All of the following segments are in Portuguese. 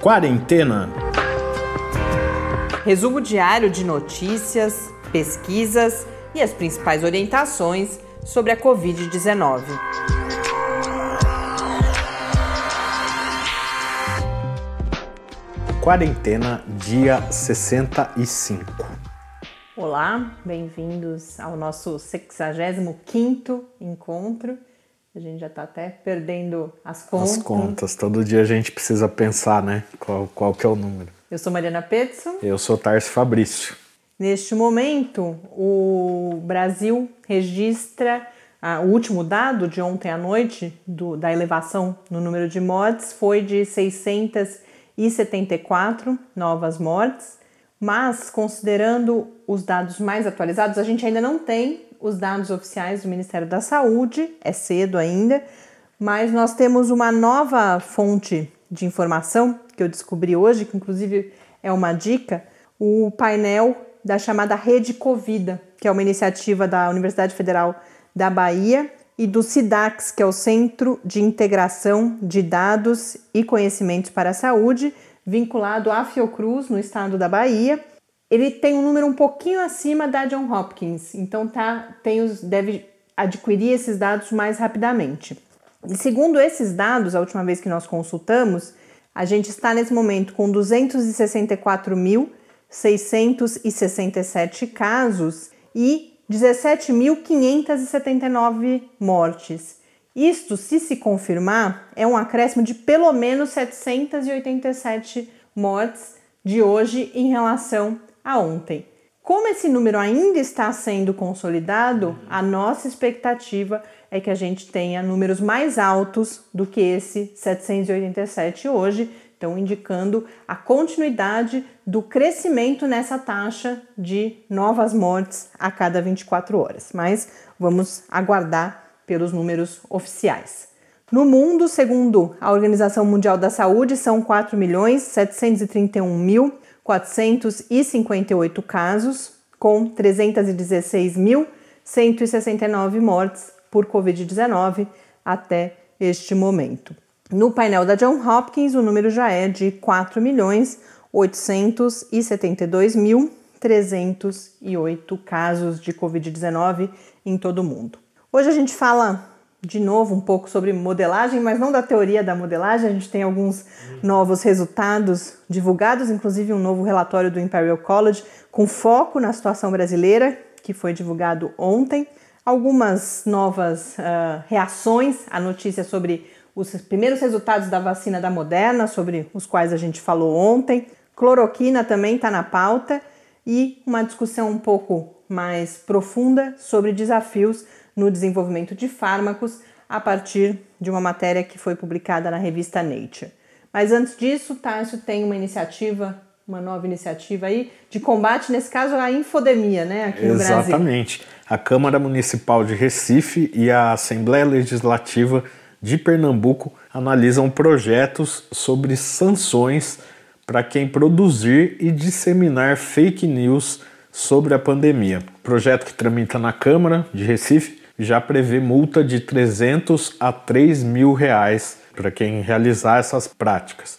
Quarentena. Resumo diário de notícias, pesquisas e as principais orientações sobre a Covid-19. Quarentena, dia 65. Olá, bem-vindos ao nosso 65º encontro. A gente já está até perdendo as contas. As contas, todo dia a gente precisa pensar, né? Qual, qual que é o número. Eu sou Mariana Petson. Eu sou Tarso Fabrício. Neste momento, o Brasil registra ah, o último dado de ontem à noite do, da elevação no número de mortes foi de 674 novas mortes, mas considerando os dados mais atualizados, a gente ainda não tem os dados oficiais do Ministério da Saúde, é cedo ainda, mas nós temos uma nova fonte de informação que eu descobri hoje, que inclusive é uma dica, o painel da chamada Rede Covida, que é uma iniciativa da Universidade Federal da Bahia e do SIDAX, que é o Centro de Integração de Dados e Conhecimentos para a Saúde, vinculado à Fiocruz, no estado da Bahia. Ele tem um número um pouquinho acima da John Hopkins, então tá, tem os, deve adquirir esses dados mais rapidamente. E segundo esses dados, a última vez que nós consultamos, a gente está nesse momento com 264 mil 667 casos e 17.579 mortes. Isto, se se confirmar, é um acréscimo de pelo menos 787 mortes de hoje em relação a ontem. Como esse número ainda está sendo consolidado, a nossa expectativa é que a gente tenha números mais altos do que esse 787 hoje, então, indicando a continuidade do crescimento nessa taxa de novas mortes a cada 24 horas. Mas vamos aguardar pelos números oficiais. No mundo, segundo a Organização Mundial da Saúde, são 4 milhões 731 mil 458 casos, com 316.169 mortes por Covid-19 até este momento. No painel da John Hopkins, o número já é de 4 milhões 872.308 casos de Covid-19 em todo o mundo. Hoje a gente fala de novo um pouco sobre modelagem, mas não da teoria da modelagem. A gente tem alguns novos resultados divulgados, inclusive um novo relatório do Imperial College com foco na situação brasileira, que foi divulgado ontem. Algumas novas uh, reações à notícia sobre os primeiros resultados da vacina da Moderna, sobre os quais a gente falou ontem. Cloroquina também está na pauta e uma discussão um pouco mais profunda sobre desafios no desenvolvimento de fármacos a partir de uma matéria que foi publicada na revista Nature. Mas antes disso, Tarso tem uma iniciativa, uma nova iniciativa aí de combate, nesse caso, à infodemia, né, aqui no Brasil. Exatamente. A Câmara Municipal de Recife e a Assembleia Legislativa de Pernambuco analisam projetos sobre sanções para quem produzir e disseminar fake news sobre a pandemia. O projeto que tramita na Câmara de Recife já prevê multa de 300 a 3 mil reais para quem realizar essas práticas.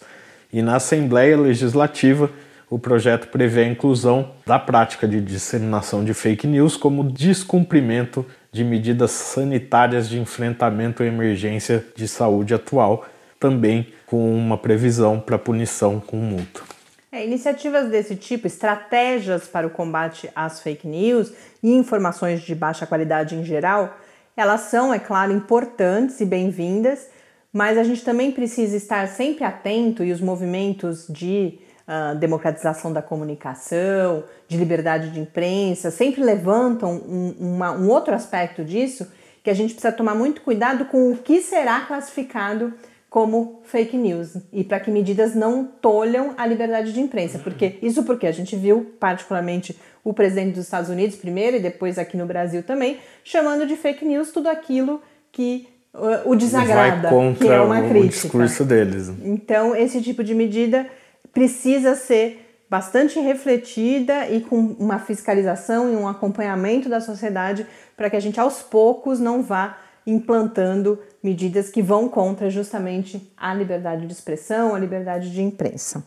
E na Assembleia Legislativa, o projeto prevê a inclusão da prática de disseminação de fake news como descumprimento de medidas sanitárias de enfrentamento à emergência de saúde atual, também com uma previsão para punição com multa. É, iniciativas desse tipo, estratégias para o combate às fake news e informações de baixa qualidade em geral, elas são, é claro, importantes e bem-vindas, mas a gente também precisa estar sempre atento e os movimentos de uh, democratização da comunicação, de liberdade de imprensa, sempre levantam um, uma, um outro aspecto disso que a gente precisa tomar muito cuidado com o que será classificado como fake news e para que medidas não tolham a liberdade de imprensa, porque isso porque a gente viu particularmente o presidente dos Estados Unidos primeiro e depois aqui no Brasil também chamando de fake news tudo aquilo que uh, o desagrada, que é uma crítica. o discurso deles. Então esse tipo de medida precisa ser bastante refletida e com uma fiscalização e um acompanhamento da sociedade para que a gente aos poucos não vá implantando medidas que vão contra justamente a liberdade de expressão, a liberdade de imprensa.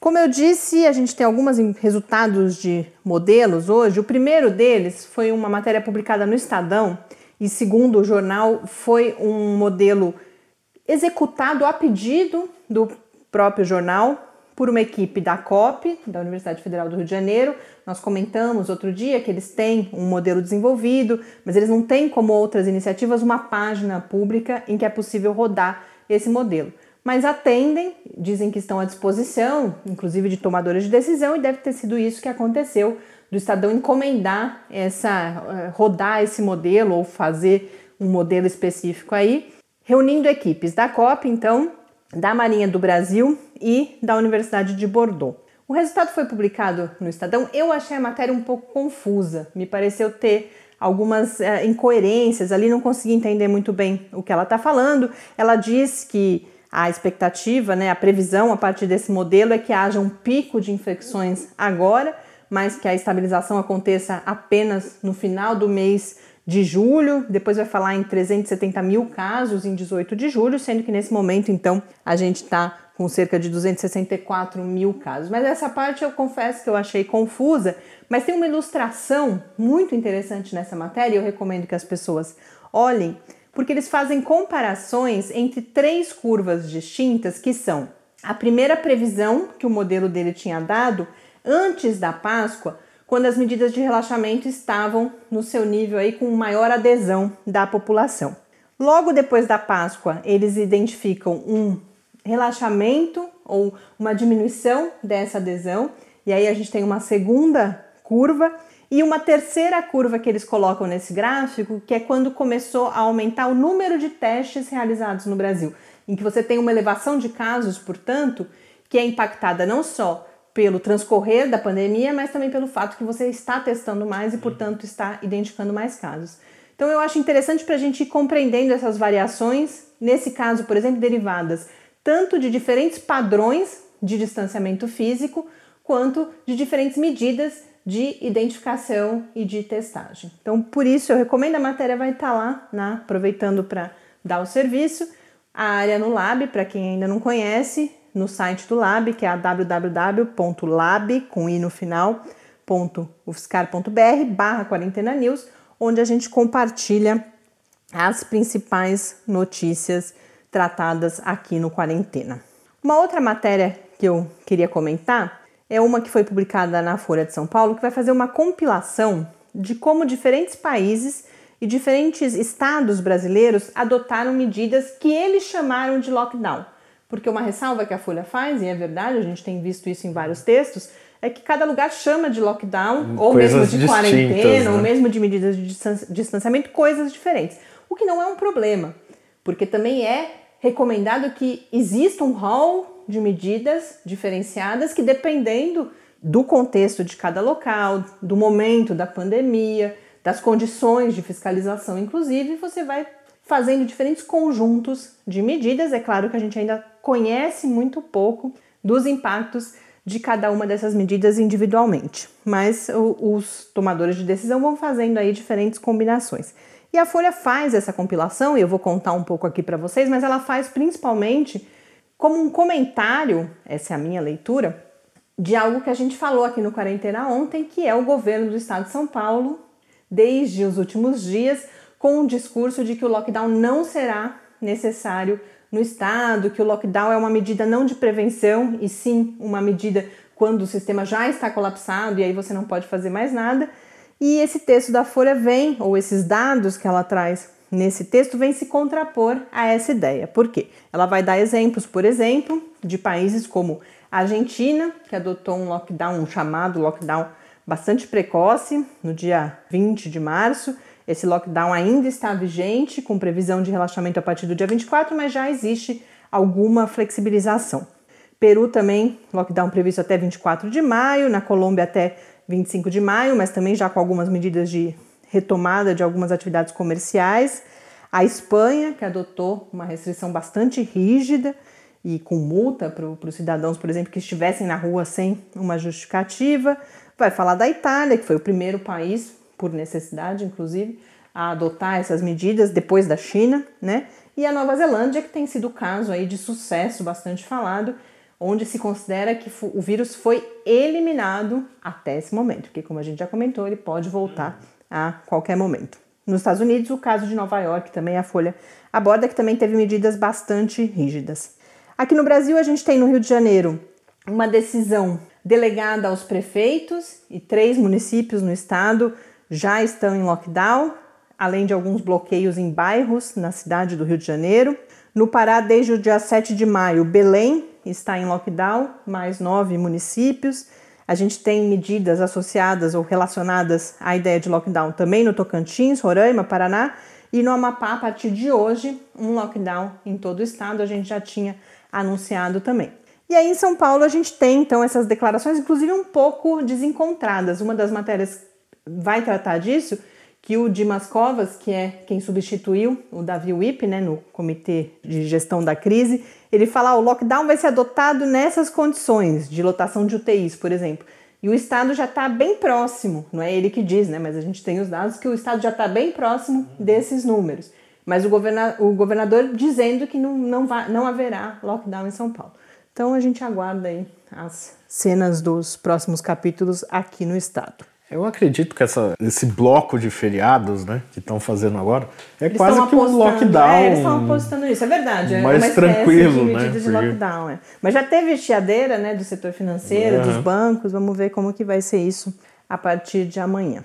Como eu disse, a gente tem alguns resultados de modelos hoje. O primeiro deles foi uma matéria publicada no Estadão e, segundo o jornal, foi um modelo executado a pedido do próprio jornal por uma equipe da COP, da Universidade Federal do Rio de Janeiro. Nós comentamos outro dia que eles têm um modelo desenvolvido, mas eles não têm, como outras iniciativas, uma página pública em que é possível rodar esse modelo mas atendem, dizem que estão à disposição, inclusive de tomadores de decisão, e deve ter sido isso que aconteceu do Estadão encomendar essa eh, rodar esse modelo ou fazer um modelo específico aí, reunindo equipes da COP, então, da Marinha do Brasil e da Universidade de Bordeaux. O resultado foi publicado no Estadão. Eu achei a matéria um pouco confusa, me pareceu ter algumas é, incoerências ali, não consegui entender muito bem o que ela está falando. Ela diz que a expectativa, né, a previsão a partir desse modelo é que haja um pico de infecções agora, mas que a estabilização aconteça apenas no final do mês de julho. Depois vai falar em 370 mil casos em 18 de julho, sendo que nesse momento, então, a gente está com cerca de 264 mil casos. Mas essa parte eu confesso que eu achei confusa, mas tem uma ilustração muito interessante nessa matéria eu recomendo que as pessoas olhem porque eles fazem comparações entre três curvas distintas que são a primeira previsão que o modelo dele tinha dado antes da Páscoa, quando as medidas de relaxamento estavam no seu nível aí com maior adesão da população. Logo depois da Páscoa, eles identificam um relaxamento ou uma diminuição dessa adesão, e aí a gente tem uma segunda curva e uma terceira curva que eles colocam nesse gráfico, que é quando começou a aumentar o número de testes realizados no Brasil, em que você tem uma elevação de casos, portanto, que é impactada não só pelo transcorrer da pandemia, mas também pelo fato que você está testando mais e, portanto, está identificando mais casos. Então, eu acho interessante para a gente ir compreendendo essas variações, nesse caso, por exemplo, derivadas tanto de diferentes padrões de distanciamento físico, quanto de diferentes medidas de identificação e de testagem. Então, por isso, eu recomendo a matéria vai estar lá, né, aproveitando para dar o serviço. A área no Lab, para quem ainda não conhece, no site do Lab, que é www.lab, com i no final, .ufscar.br barra quarentena news, onde a gente compartilha as principais notícias tratadas aqui no Quarentena. Uma outra matéria que eu queria comentar é uma que foi publicada na Folha de São Paulo, que vai fazer uma compilação de como diferentes países e diferentes estados brasileiros adotaram medidas que eles chamaram de lockdown. Porque uma ressalva que a Folha faz, e é verdade, a gente tem visto isso em vários textos, é que cada lugar chama de lockdown, ou mesmo de quarentena, né? ou mesmo de medidas de distanciamento, coisas diferentes. O que não é um problema, porque também é recomendado que exista um hall de medidas diferenciadas que, dependendo do contexto de cada local, do momento da pandemia, das condições de fiscalização, inclusive, você vai fazendo diferentes conjuntos de medidas. É claro que a gente ainda conhece muito pouco dos impactos de cada uma dessas medidas individualmente, mas os tomadores de decisão vão fazendo aí diferentes combinações. E a Folha faz essa compilação, e eu vou contar um pouco aqui para vocês, mas ela faz principalmente como um comentário, essa é a minha leitura, de algo que a gente falou aqui no Quarentena ontem, que é o governo do estado de São Paulo, desde os últimos dias, com o discurso de que o lockdown não será necessário no estado, que o lockdown é uma medida não de prevenção e sim uma medida quando o sistema já está colapsado e aí você não pode fazer mais nada. E esse texto da Folha vem, ou esses dados que ela traz nesse texto vem se contrapor a essa ideia. Por quê? Ela vai dar exemplos, por exemplo, de países como a Argentina, que adotou um lockdown, um chamado lockdown bastante precoce, no dia 20 de março. Esse lockdown ainda está vigente, com previsão de relaxamento a partir do dia 24, mas já existe alguma flexibilização. Peru também, lockdown previsto até 24 de maio, na Colômbia até 25 de maio, mas também já com algumas medidas de retomada de algumas atividades comerciais. A Espanha, que adotou uma restrição bastante rígida e com multa para os cidadãos, por exemplo, que estivessem na rua sem uma justificativa. Vai falar da Itália, que foi o primeiro país, por necessidade inclusive, a adotar essas medidas depois da China, né? e a Nova Zelândia, que tem sido o caso aí de sucesso bastante falado, onde se considera que o vírus foi eliminado até esse momento, porque como a gente já comentou, ele pode voltar a qualquer momento. Nos Estados Unidos, o caso de Nova York também a Folha aborda que também teve medidas bastante rígidas. Aqui no Brasil, a gente tem no Rio de Janeiro uma decisão delegada aos prefeitos e três municípios no estado já estão em lockdown, além de alguns bloqueios em bairros na cidade do Rio de Janeiro. No Pará, desde o dia 7 de maio, Belém está em lockdown, mais nove municípios. A gente tem medidas associadas ou relacionadas à ideia de lockdown também no Tocantins, Roraima, Paraná e no Amapá, a partir de hoje, um lockdown em todo o estado. A gente já tinha anunciado também. E aí em São Paulo a gente tem então essas declarações, inclusive um pouco desencontradas. Uma das matérias vai tratar disso, que o Dimas Covas, que é quem substituiu o Davi Wip, né, no Comitê de Gestão da Crise, ele fala: ah, o lockdown vai ser adotado nessas condições de lotação de UTIs, por exemplo. E o Estado já está bem próximo, não é ele que diz, né? Mas a gente tem os dados que o Estado já está bem próximo desses números. Mas o, governa o governador dizendo que não, não, vai, não haverá lockdown em São Paulo. Então a gente aguarda aí as cenas dos próximos capítulos aqui no Estado. Eu acredito que essa, esse bloco de feriados, né, que estão fazendo agora, é eles quase que um lockdown. É, eles estão apostando nisso, é verdade. É mais tranquilo, de né? de Porque... lockdown, é. Mas já teve chiadeira, né, do setor financeiro, uhum. dos bancos. Vamos ver como que vai ser isso a partir de amanhã.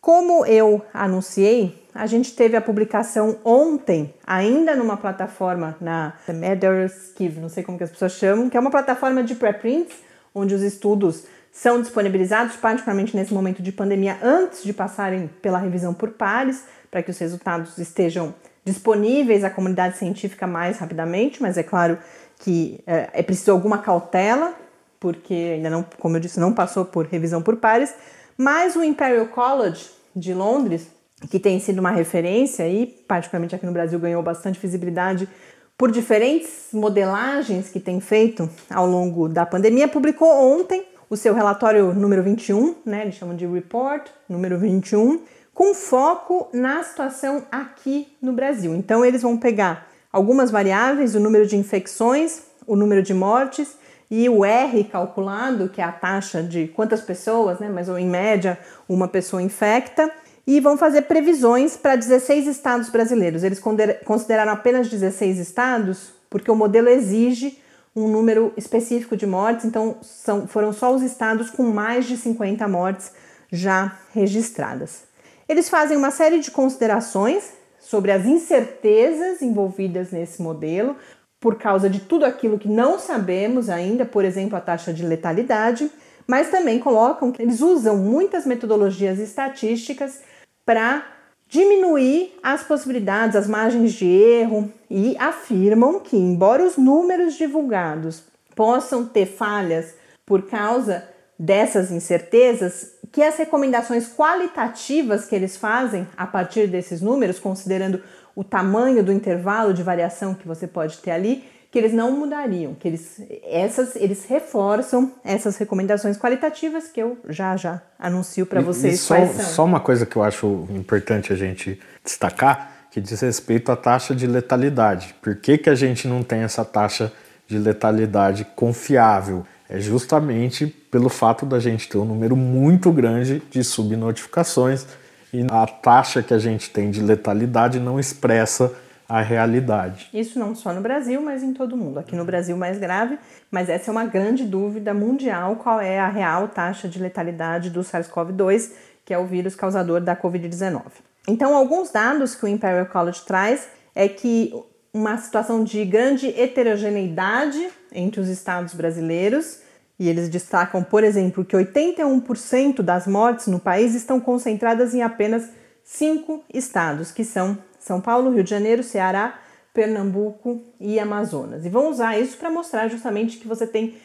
Como eu anunciei, a gente teve a publicação ontem, ainda numa plataforma na Medderskiv, não sei como que as pessoas chamam, que é uma plataforma de preprints, onde os estudos são disponibilizados, particularmente nesse momento de pandemia, antes de passarem pela revisão por pares, para que os resultados estejam disponíveis à comunidade científica mais rapidamente, mas é claro que é, é preciso alguma cautela, porque ainda não, como eu disse, não passou por revisão por pares, mas o Imperial College de Londres, que tem sido uma referência e particularmente aqui no Brasil ganhou bastante visibilidade por diferentes modelagens que tem feito ao longo da pandemia, publicou ontem o seu relatório número 21, né, eles chamam de report número 21, com foco na situação aqui no Brasil. Então eles vão pegar algumas variáveis, o número de infecções, o número de mortes e o R calculado, que é a taxa de quantas pessoas, né, mas em média uma pessoa infecta, e vão fazer previsões para 16 estados brasileiros. Eles consideraram apenas 16 estados porque o modelo exige um número específico de mortes, então são, foram só os estados com mais de 50 mortes já registradas. Eles fazem uma série de considerações sobre as incertezas envolvidas nesse modelo, por causa de tudo aquilo que não sabemos ainda, por exemplo, a taxa de letalidade, mas também colocam que eles usam muitas metodologias estatísticas para diminuir as possibilidades, as margens de erro e afirmam que, embora os números divulgados possam ter falhas por causa dessas incertezas, que as recomendações qualitativas que eles fazem a partir desses números, considerando o tamanho do intervalo de variação que você pode ter ali, que eles não mudariam, que eles, essas, eles reforçam essas recomendações qualitativas que eu já já anuncio para vocês. E só, só uma coisa que eu acho importante a gente destacar, que diz respeito à taxa de letalidade. Por que, que a gente não tem essa taxa de letalidade confiável? É justamente pelo fato da gente ter um número muito grande de subnotificações e a taxa que a gente tem de letalidade não expressa a realidade. Isso não só no Brasil, mas em todo mundo. Aqui no Brasil mais grave, mas essa é uma grande dúvida mundial, qual é a real taxa de letalidade do SARS-CoV-2, que é o vírus causador da COVID-19. Então, alguns dados que o Imperial College traz é que uma situação de grande heterogeneidade entre os estados brasileiros, e eles destacam, por exemplo, que 81% das mortes no país estão concentradas em apenas cinco estados, que são são Paulo, Rio de Janeiro, Ceará, Pernambuco e Amazonas. E vão usar isso para mostrar justamente que você tem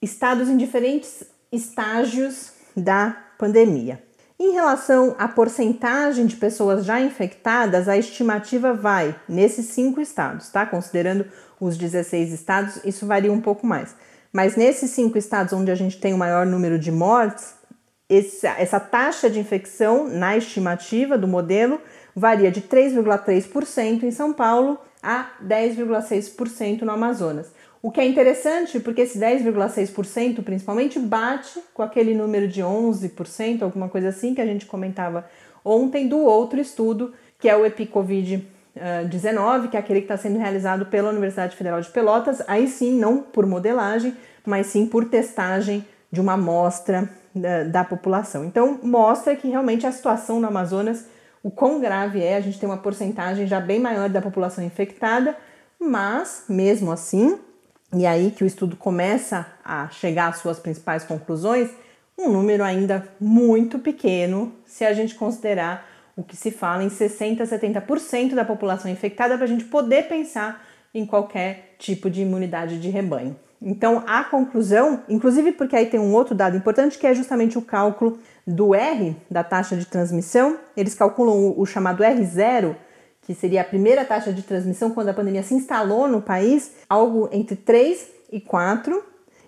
estados em diferentes estágios da pandemia. Em relação à porcentagem de pessoas já infectadas, a estimativa vai nesses cinco estados, tá? Considerando os 16 estados, isso varia um pouco mais. Mas nesses cinco estados onde a gente tem o maior número de mortes, essa, essa taxa de infecção na estimativa do modelo varia de 3,3% em São Paulo a 10,6% no Amazonas. O que é interessante porque esse 10,6% principalmente bate com aquele número de 11%, alguma coisa assim que a gente comentava ontem do outro estudo, que é o EpiCovid 19, que é aquele que está sendo realizado pela Universidade Federal de Pelotas, aí sim, não por modelagem, mas sim por testagem de uma amostra da, da, população. Então, mostra que realmente a situação no Amazonas, o quão grave é, a gente tem uma porcentagem já bem maior da população infectada, mas mesmo assim, e aí que o estudo começa a chegar às suas principais conclusões, um número ainda muito pequeno se a gente considerar o que se fala em 60% a 70% da população infectada para a gente poder pensar em qualquer tipo de imunidade de rebanho. Então, a conclusão, inclusive porque aí tem um outro dado importante que é justamente o cálculo do R, da taxa de transmissão. Eles calculam o, chamado R0, que seria a primeira taxa de transmissão quando a pandemia se instalou no país, algo entre 3 e 4,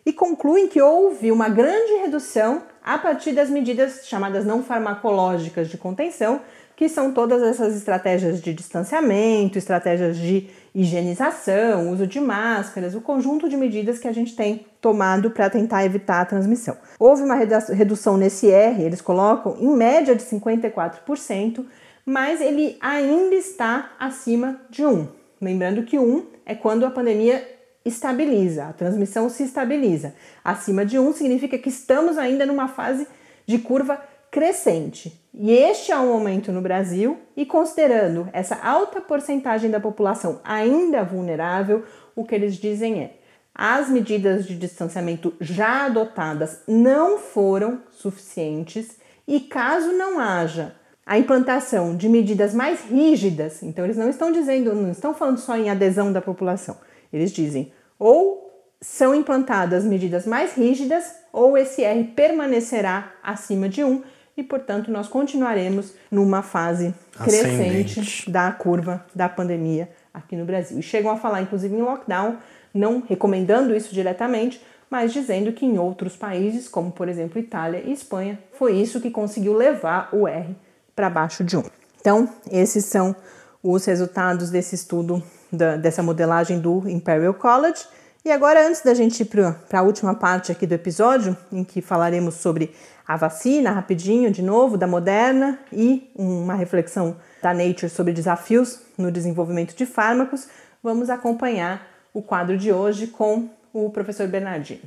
e concluem que houve uma grande redução a partir das medidas chamadas não farmacológicas de contenção, que são todas essas estratégias de distanciamento, estratégias de higienização, uso de máscaras, o conjunto de medidas que a gente tem tomado para tentar evitar a transmissão. Houve uma redução nesse R, eles colocam em média de 54%, mas ele ainda está acima de 1. Lembrando que 1 é quando a pandemia estabiliza, a transmissão se estabiliza. Acima de 1 significa que estamos ainda numa fase de curva crescente. E este é um aumento no Brasil, e considerando essa alta porcentagem da população ainda vulnerável, o que eles dizem é: as medidas de distanciamento já adotadas não foram suficientes, e caso não haja a implantação de medidas mais rígidas, então eles não estão dizendo, não estão falando só em adesão da população, eles dizem ou são implantadas medidas mais rígidas ou esse R permanecerá acima de 1 e, portanto, nós continuaremos numa fase Ascendente. crescente da curva da pandemia aqui no Brasil. E chegam a falar, inclusive, em lockdown, não recomendando isso diretamente, mas dizendo que em outros países, como por exemplo Itália e Espanha, foi isso que conseguiu levar o R para baixo de 1. Então, esses são os resultados desse estudo, da, dessa modelagem do Imperial College. E agora, antes da gente ir para a última parte aqui do episódio, em que falaremos sobre a vacina, rapidinho, de novo, da Moderna, e uma reflexão da Nature sobre desafios no desenvolvimento de fármacos, vamos acompanhar o quadro de hoje com o professor Bernardino.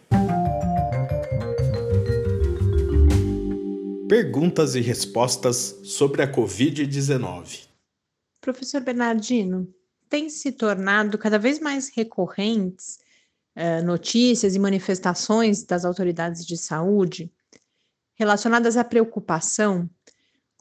Perguntas e respostas sobre a Covid-19. Professor Bernardino, tem se tornado cada vez mais recorrentes eh, notícias e manifestações das autoridades de saúde relacionadas à preocupação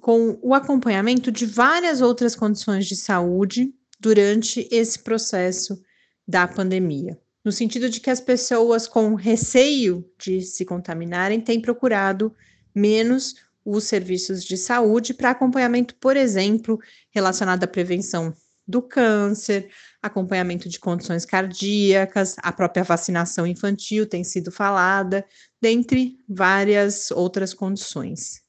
com o acompanhamento de várias outras condições de saúde durante esse processo da pandemia. No sentido de que as pessoas com receio de se contaminarem têm procurado menos os serviços de saúde para acompanhamento, por exemplo, relacionado à prevenção do câncer, acompanhamento de condições cardíacas, a própria vacinação infantil tem sido falada, dentre várias outras condições.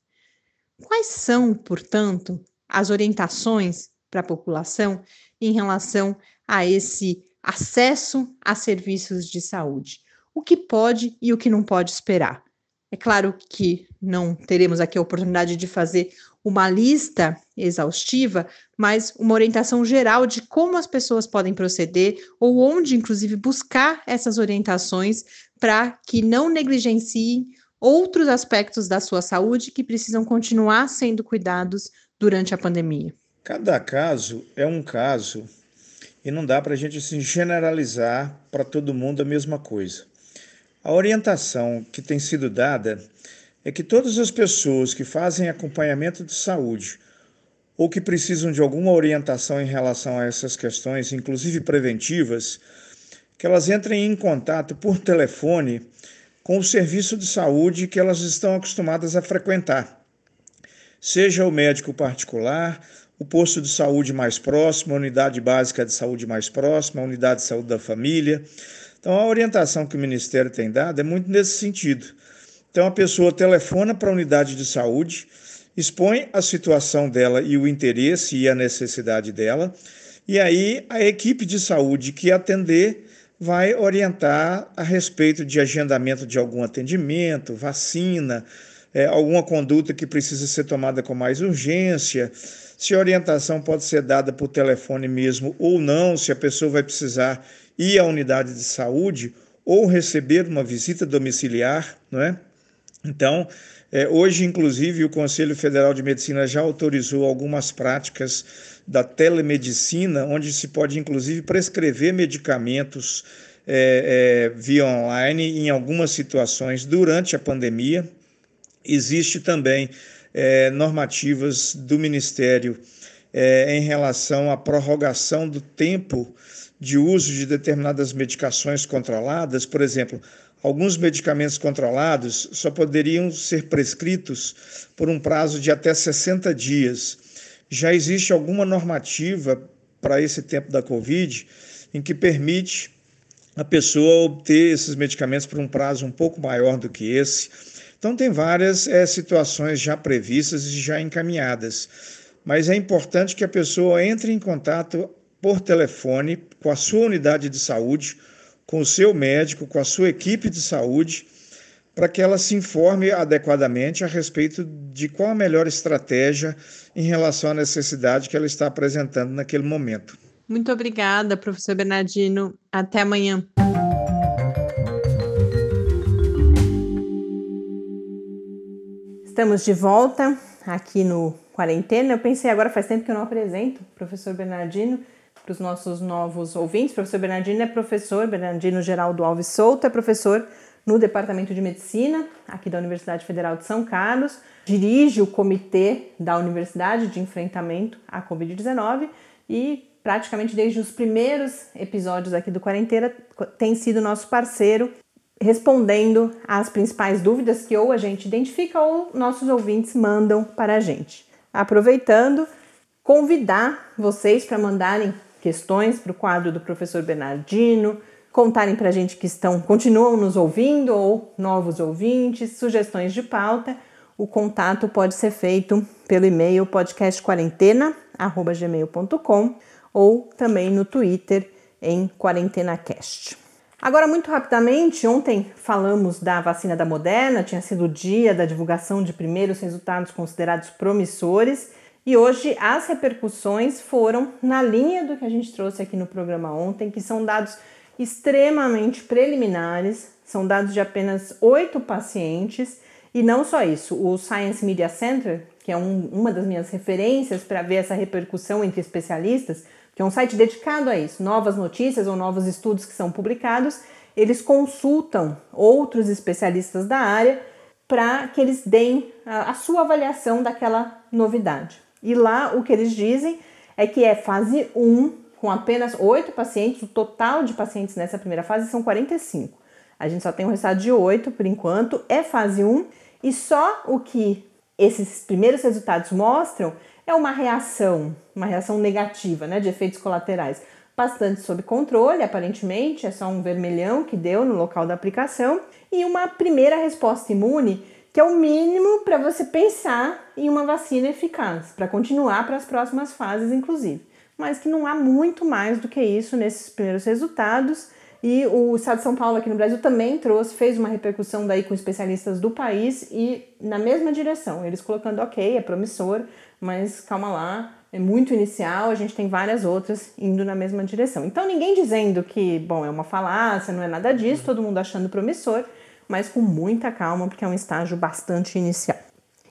Quais são, portanto, as orientações para a população em relação a esse acesso a serviços de saúde? O que pode e o que não pode esperar? É claro que não teremos aqui a oportunidade de fazer uma lista exaustiva, mas uma orientação geral de como as pessoas podem proceder ou onde, inclusive, buscar essas orientações para que não negligenciem outros aspectos da sua saúde que precisam continuar sendo cuidados durante a pandemia. Cada caso é um caso e não dá para a gente assim, generalizar para todo mundo a mesma coisa. A orientação que tem sido dada é que todas as pessoas que fazem acompanhamento de saúde ou que precisam de alguma orientação em relação a essas questões, inclusive preventivas, que elas entrem em contato por telefone com o serviço de saúde que elas estão acostumadas a frequentar. Seja o médico particular, o posto de saúde mais próximo, a unidade básica de saúde mais próxima, a unidade de saúde da família. Então, a orientação que o Ministério tem dado é muito nesse sentido então a pessoa telefona para a unidade de saúde, expõe a situação dela e o interesse e a necessidade dela, e aí a equipe de saúde que atender vai orientar a respeito de agendamento de algum atendimento, vacina, é, alguma conduta que precisa ser tomada com mais urgência, se orientação pode ser dada por telefone mesmo ou não, se a pessoa vai precisar ir à unidade de saúde ou receber uma visita domiciliar, não é? Então, é, hoje, inclusive, o Conselho Federal de Medicina já autorizou algumas práticas da telemedicina, onde se pode, inclusive, prescrever medicamentos é, é, via online em algumas situações durante a pandemia. Existe também é, normativas do Ministério é, em relação à prorrogação do tempo de uso de determinadas medicações controladas, por exemplo, alguns medicamentos controlados só poderiam ser prescritos por um prazo de até 60 dias. Já existe alguma normativa para esse tempo da Covid em que permite a pessoa obter esses medicamentos por um prazo um pouco maior do que esse. Então, tem várias é, situações já previstas e já encaminhadas. Mas é importante que a pessoa entre em contato por telefone com a sua unidade de saúde, com o seu médico, com a sua equipe de saúde, para que ela se informe adequadamente a respeito de qual a melhor estratégia em relação à necessidade que ela está apresentando naquele momento. Muito obrigada, professor Bernardino. Até amanhã. Estamos de volta aqui no Quarentena. Eu pensei agora faz tempo que eu não apresento o professor Bernardino para os nossos novos ouvintes. O professor Bernardino é professor, Bernardino Geraldo Alves Souto, é professor no Departamento de Medicina, aqui da Universidade Federal de São Carlos, dirige o comitê da Universidade de Enfrentamento à Covid-19 e praticamente desde os primeiros episódios aqui do Quarentena tem sido nosso parceiro respondendo às principais dúvidas que ou a gente identifica ou nossos ouvintes mandam para a gente. Aproveitando, convidar vocês para mandarem questões para o quadro do professor Bernardino, contarem para a gente que estão, continuam nos ouvindo ou novos ouvintes, sugestões de pauta. O contato pode ser feito pelo e-mail podcastquarentena@gmail.com ou também no Twitter em QuarentenaCast. Agora, muito rapidamente, ontem falamos da vacina da Moderna, tinha sido o dia da divulgação de primeiros resultados considerados promissores e hoje as repercussões foram na linha do que a gente trouxe aqui no programa ontem, que são dados extremamente preliminares, são dados de apenas oito pacientes. E não só isso, o Science Media Center, que é um, uma das minhas referências para ver essa repercussão entre especialistas, que é um site dedicado a isso, novas notícias ou novos estudos que são publicados, eles consultam outros especialistas da área para que eles deem a, a sua avaliação daquela novidade. E lá o que eles dizem é que é fase 1, com apenas 8 pacientes, o total de pacientes nessa primeira fase são 45. A gente só tem um resultado de 8 por enquanto, é fase 1, e só o que esses primeiros resultados mostram é uma reação, uma reação negativa, né, de efeitos colaterais, bastante sob controle, aparentemente, é só um vermelhão que deu no local da aplicação, e uma primeira resposta imune que é o mínimo para você pensar em uma vacina eficaz, para continuar para as próximas fases, inclusive. Mas que não há muito mais do que isso nesses primeiros resultados. E o Estado de São Paulo aqui no Brasil também trouxe, fez uma repercussão daí com especialistas do país e na mesma direção, eles colocando, ok, é promissor, mas calma lá, é muito inicial, a gente tem várias outras indo na mesma direção. Então ninguém dizendo que, bom, é uma falácia, não é nada disso, todo mundo achando promissor, mas com muita calma, porque é um estágio bastante inicial.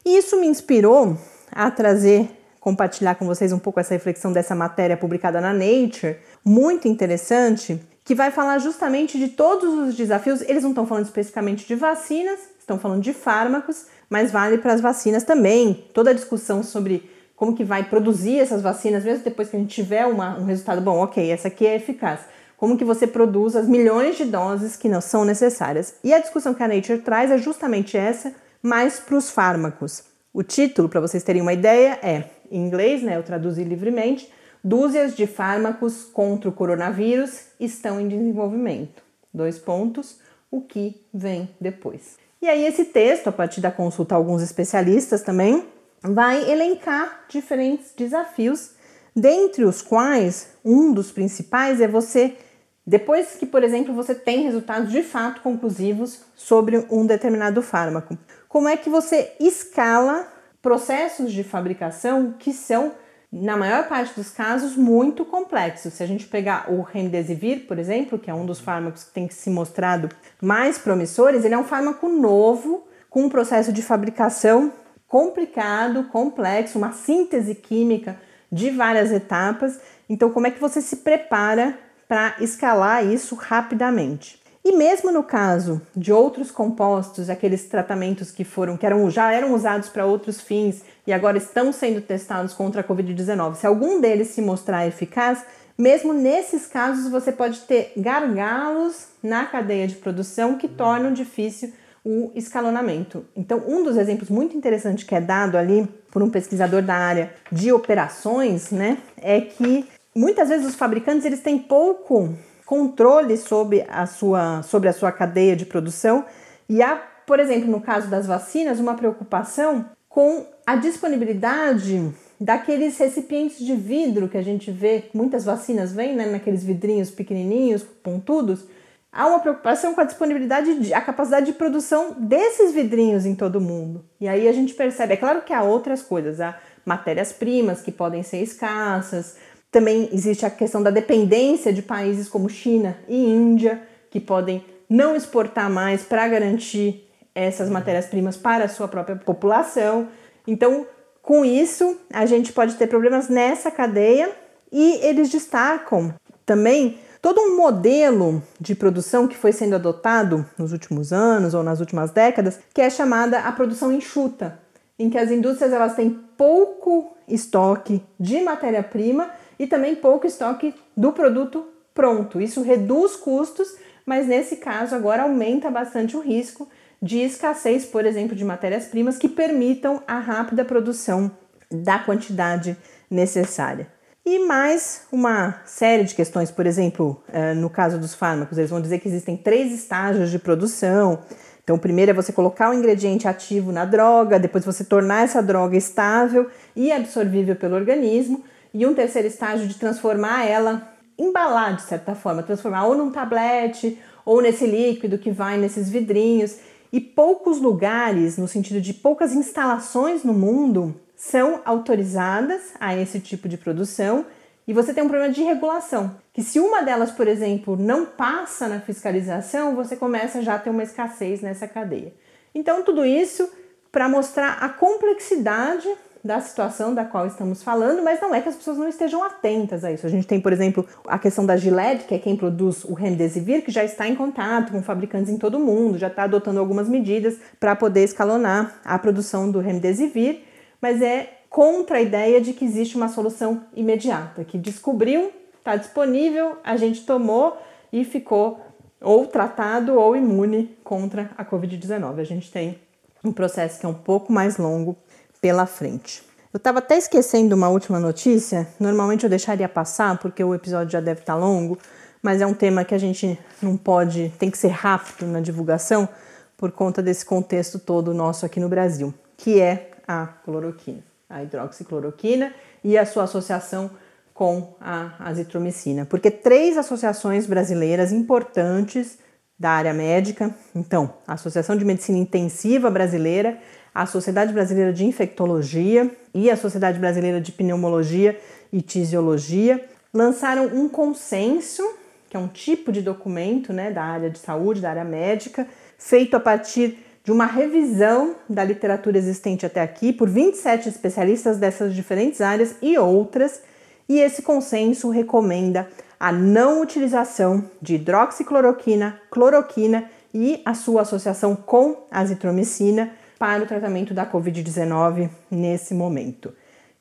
E isso me inspirou a trazer, compartilhar com vocês um pouco essa reflexão dessa matéria publicada na Nature, muito interessante, que vai falar justamente de todos os desafios. Eles não estão falando especificamente de vacinas, estão falando de fármacos, mas vale para as vacinas também. Toda a discussão sobre como que vai produzir essas vacinas, mesmo depois que a gente tiver uma, um resultado bom, ok, essa aqui é eficaz como que você produz as milhões de doses que não são necessárias. E a discussão que a Nature traz é justamente essa, mais para os fármacos. O título, para vocês terem uma ideia, é, em inglês, né, eu traduzi livremente, dúzias de fármacos contra o coronavírus estão em desenvolvimento. Dois pontos, o que vem depois. E aí esse texto, a partir da consulta a alguns especialistas também, vai elencar diferentes desafios dentre os quais um dos principais é você, depois que, por exemplo, você tem resultados de fato conclusivos sobre um determinado fármaco, como é que você escala processos de fabricação que são na maior parte dos casos, muito complexos. Se a gente pegar o Remdesivir, por exemplo, que é um dos fármacos que tem se mostrado mais promissores, ele é um fármaco novo, com um processo de fabricação complicado, complexo, uma síntese química de várias etapas. Então, como é que você se prepara para escalar isso rapidamente? E mesmo no caso de outros compostos, aqueles tratamentos que foram que eram, já eram usados para outros fins e agora estão sendo testados contra a COVID-19, se algum deles se mostrar eficaz, mesmo nesses casos você pode ter gargalos na cadeia de produção que tornam difícil o escalonamento. Então, um dos exemplos muito interessantes que é dado ali por um pesquisador da área de operações, né, é que muitas vezes os fabricantes eles têm pouco controle sobre a sua, sobre a sua cadeia de produção e há, por exemplo, no caso das vacinas, uma preocupação com a disponibilidade daqueles recipientes de vidro que a gente vê, muitas vacinas vêm né, naqueles vidrinhos pequenininhos, pontudos, há uma preocupação com a disponibilidade, de, a capacidade de produção desses vidrinhos em todo o mundo. E aí a gente percebe, é claro que há outras coisas, há matérias-primas que podem ser escassas, também existe a questão da dependência de países como China e Índia, que podem não exportar mais para garantir essas matérias-primas para a sua própria população. Então, com isso, a gente pode ter problemas nessa cadeia e eles destacam também todo um modelo de produção que foi sendo adotado nos últimos anos ou nas últimas décadas, que é chamada a produção enxuta, em que as indústrias elas têm pouco estoque de matéria-prima e também pouco estoque do produto pronto. Isso reduz custos, mas nesse caso agora aumenta bastante o risco de escassez, por exemplo, de matérias-primas que permitam a rápida produção da quantidade necessária. E mais uma série de questões, por exemplo, eh, no caso dos fármacos, eles vão dizer que existem três estágios de produção. Então, o primeiro é você colocar o ingrediente ativo na droga, depois você tornar essa droga estável e absorvível pelo organismo, e um terceiro estágio de transformar ela, embalar de certa forma, transformar ou num tablete ou nesse líquido que vai nesses vidrinhos. E poucos lugares, no sentido de poucas instalações no mundo, são autorizadas a esse tipo de produção e você tem um problema de regulação. Que se uma delas, por exemplo, não passa na fiscalização, você começa já a ter uma escassez nessa cadeia. Então, tudo isso para mostrar a complexidade da situação da qual estamos falando, mas não é que as pessoas não estejam atentas a isso. A gente tem, por exemplo, a questão da Gillette, que é quem produz o Remdesivir, que já está em contato com fabricantes em todo o mundo, já está adotando algumas medidas para poder escalonar a produção do Remdesivir, mas é contra a ideia de que existe uma solução imediata, que descobriu, está disponível, a gente tomou e ficou ou tratado ou imune contra a Covid-19. A gente tem um processo que é um pouco mais longo pela frente. Eu estava até esquecendo uma última notícia. Normalmente eu deixaria passar porque o episódio já deve estar tá longo, mas é um tema que a gente não pode, tem que ser rápido na divulgação por conta desse contexto todo nosso aqui no Brasil, que é a cloroquina, a hidroxicloroquina e a sua associação com a azitromicina, porque três associações brasileiras importantes da área médica, então, a Associação de Medicina Intensiva Brasileira a Sociedade Brasileira de Infectologia e a Sociedade Brasileira de Pneumologia e Tisiologia lançaram um consenso, que é um tipo de documento né, da área de saúde, da área médica, feito a partir de uma revisão da literatura existente até aqui por 27 especialistas dessas diferentes áreas e outras, e esse consenso recomenda a não utilização de hidroxicloroquina, cloroquina e a sua associação com azitromicina para o tratamento da Covid-19 nesse momento.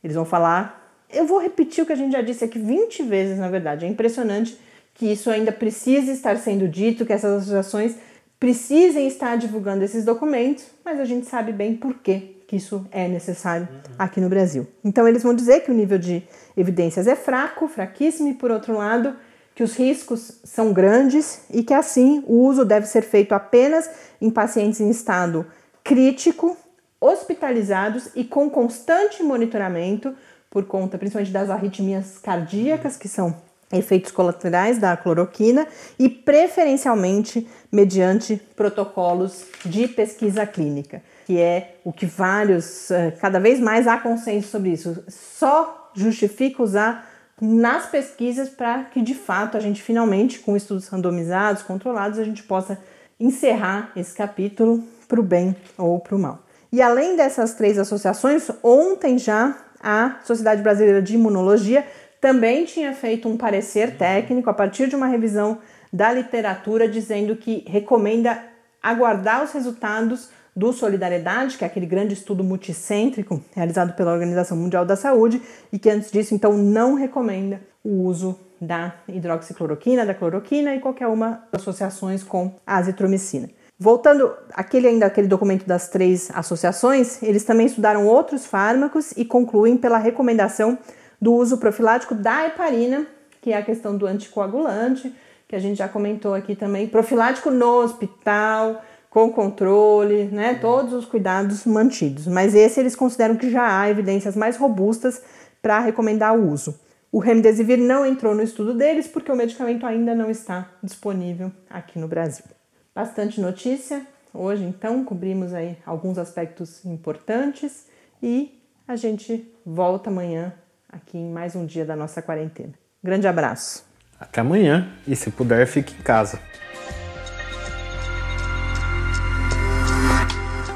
Eles vão falar, eu vou repetir o que a gente já disse aqui 20 vezes, na verdade. É impressionante que isso ainda precise estar sendo dito, que essas associações precisem estar divulgando esses documentos, mas a gente sabe bem por que que isso é necessário aqui no Brasil. Então eles vão dizer que o nível de evidências é fraco, fraquíssimo, e por outro lado, que os riscos são grandes e que assim o uso deve ser feito apenas em pacientes em estado crítico, hospitalizados e com constante monitoramento, por conta principalmente das arritmias cardíacas, que são efeitos colaterais da cloroquina, e preferencialmente mediante protocolos de pesquisa clínica, que é o que vários, eh, cada vez mais há consenso sobre isso. Só justifica usar nas pesquisas para que de fato a gente finalmente, com estudos randomizados, controlados, a gente possa encerrar esse capítulo para o bem ou para o mal. E além dessas três associações, ontem já a Sociedade Brasileira de Imunologia também tinha feito um parecer técnico a partir de uma revisão da literatura dizendo que recomenda aguardar os resultados do Solidariedade, que é aquele grande estudo multicêntrico realizado pela Organização Mundial da Saúde e que antes disso então não recomenda o uso da hidroxicloroquina, da cloroquina e qualquer uma associações com a azitromicina. Voltando aquele ainda aquele documento das três associações, eles também estudaram outros fármacos e concluem pela recomendação do uso profilático da heparina, que é a questão do anticoagulante, que a gente já comentou aqui também, profilático no hospital, com controle, né, todos os cuidados mantidos. Mas esse eles consideram que já há evidências mais robustas para recomendar o uso. O remdesivir não entrou no estudo deles porque o medicamento ainda não está disponível aqui no Brasil. Bastante notícia. Hoje, então, cobrimos aí alguns aspectos importantes e a gente volta amanhã aqui em mais um dia da nossa quarentena. Grande abraço. Até amanhã e se puder, fique em casa.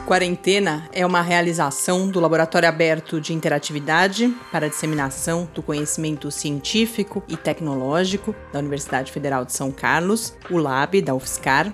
Quarentena é uma realização do Laboratório Aberto de Interatividade para a Disseminação do Conhecimento Científico e Tecnológico da Universidade Federal de São Carlos, o LAB da UFSCar,